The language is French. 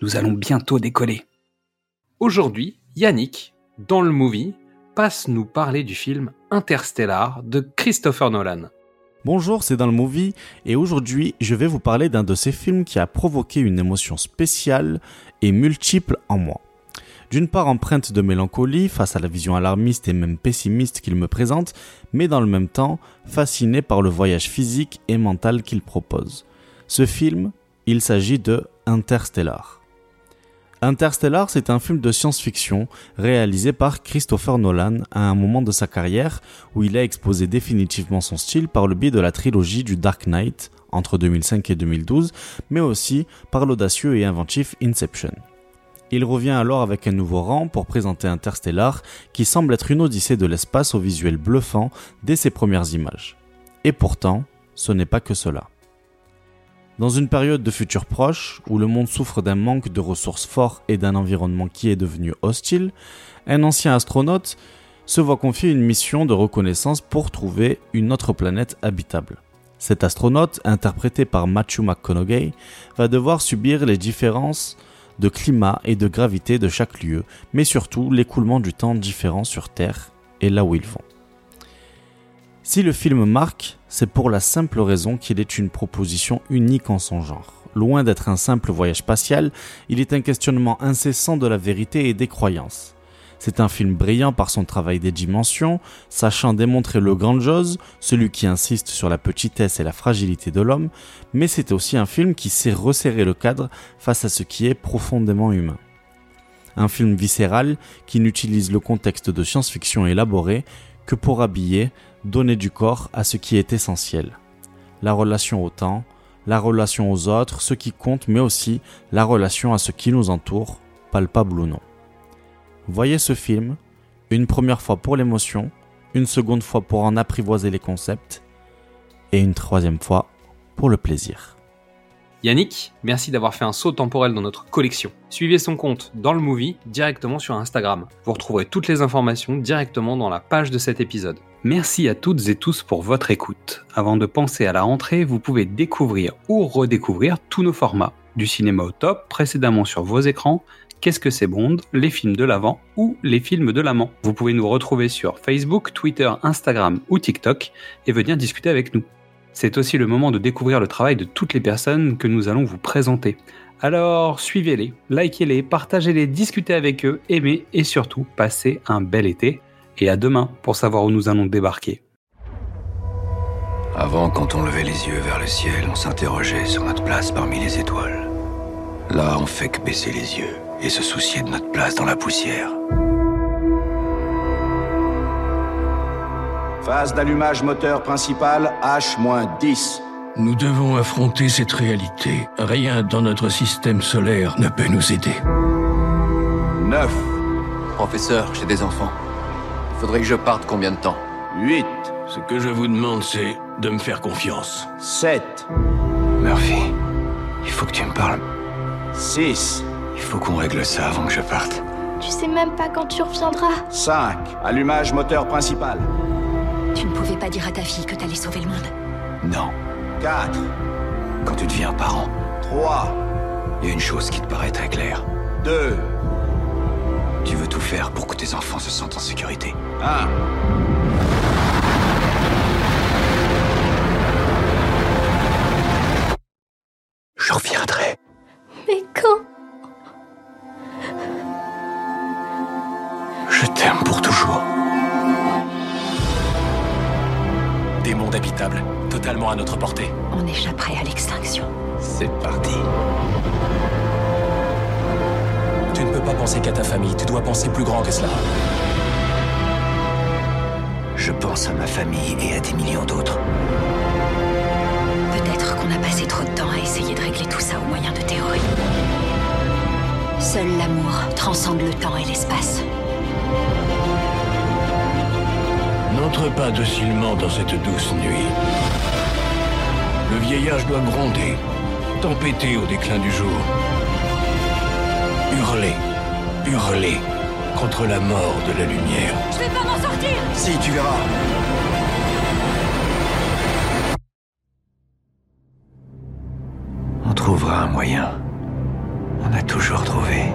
nous allons bientôt décoller. Aujourd'hui, Yannick, dans le movie, passe nous parler du film Interstellar de Christopher Nolan. Bonjour, c'est dans le movie et aujourd'hui je vais vous parler d'un de ces films qui a provoqué une émotion spéciale et multiple en moi. D'une part empreinte de mélancolie face à la vision alarmiste et même pessimiste qu'il me présente, mais dans le même temps fasciné par le voyage physique et mental qu'il propose. Ce film, il s'agit de Interstellar. Interstellar, c'est un film de science-fiction réalisé par Christopher Nolan à un moment de sa carrière où il a exposé définitivement son style par le biais de la trilogie du Dark Knight entre 2005 et 2012, mais aussi par l'audacieux et inventif Inception. Il revient alors avec un nouveau rang pour présenter Interstellar qui semble être une odyssée de l'espace au visuel bluffant dès ses premières images. Et pourtant, ce n'est pas que cela. Dans une période de futur proche, où le monde souffre d'un manque de ressources forts et d'un environnement qui est devenu hostile, un ancien astronaute se voit confier une mission de reconnaissance pour trouver une autre planète habitable. Cet astronaute, interprété par Matthew McConaughey, va devoir subir les différences de climat et de gravité de chaque lieu, mais surtout l'écoulement du temps différent sur Terre et là où ils vont. Si le film marque, c'est pour la simple raison qu'il est une proposition unique en son genre. Loin d'être un simple voyage spatial, il est un questionnement incessant de la vérité et des croyances. C'est un film brillant par son travail des dimensions, sachant démontrer le grandiose, celui qui insiste sur la petitesse et la fragilité de l'homme, mais c'est aussi un film qui sait resserrer le cadre face à ce qui est profondément humain. Un film viscéral qui n'utilise le contexte de science-fiction élaboré que pour habiller, donner du corps à ce qui est essentiel. La relation au temps, la relation aux autres, ce qui compte, mais aussi la relation à ce qui nous entoure, palpable ou non. Voyez ce film, une première fois pour l'émotion, une seconde fois pour en apprivoiser les concepts, et une troisième fois pour le plaisir. Yannick, merci d'avoir fait un saut temporel dans notre collection. Suivez son compte dans le movie directement sur Instagram. Vous retrouverez toutes les informations directement dans la page de cet épisode. Merci à toutes et tous pour votre écoute. Avant de penser à la rentrée, vous pouvez découvrir ou redécouvrir tous nos formats. Du cinéma au top, précédemment sur vos écrans, Qu'est-ce que c'est Bond, les films de l'avant ou les films de l'amant. Vous pouvez nous retrouver sur Facebook, Twitter, Instagram ou TikTok et venir discuter avec nous. C'est aussi le moment de découvrir le travail de toutes les personnes que nous allons vous présenter. Alors suivez-les, likez-les, partagez-les, discutez avec eux, aimez et surtout passez un bel été. Et à demain pour savoir où nous allons débarquer. Avant, quand on levait les yeux vers le ciel, on s'interrogeait sur notre place parmi les étoiles. Là, on fait que baisser les yeux et se soucier de notre place dans la poussière. Phase d'allumage moteur principal H-10. Nous devons affronter cette réalité. Rien dans notre système solaire ne peut nous aider. 9. Professeur, j'ai des enfants. Il faudrait que je parte combien de temps 8. Ce que je vous demande, c'est de me faire confiance. 7. Murphy, il faut que tu me parles. 6. Il faut qu'on règle ça avant que je parte. Tu sais même pas quand tu reviendras. 5. Allumage moteur principal. Tu ne pouvais pas dire à ta fille que t'allais sauver le monde. Non. 4. Quand tu deviens parent, 3. il y a une chose qui te paraît très claire. 2. Tu veux tout faire pour que tes enfants se sentent en sécurité. 1. Je reviendrai. Mais quand? Totalement à notre portée. On échapperait à l'extinction. C'est parti. Tu ne peux pas penser qu'à ta famille, tu dois penser plus grand que cela. Je pense à ma famille et à des millions d'autres. Peut-être qu'on a passé trop de temps à essayer de régler tout ça au moyen de théories. Seul l'amour transcende le temps et l'espace. N'entre pas docilement dans cette douce nuit. Le vieillage doit gronder, tempêter au déclin du jour. Hurler, hurler contre la mort de la lumière. Je vais pas m'en sortir Si, tu verras. On trouvera un moyen. On a toujours trouvé.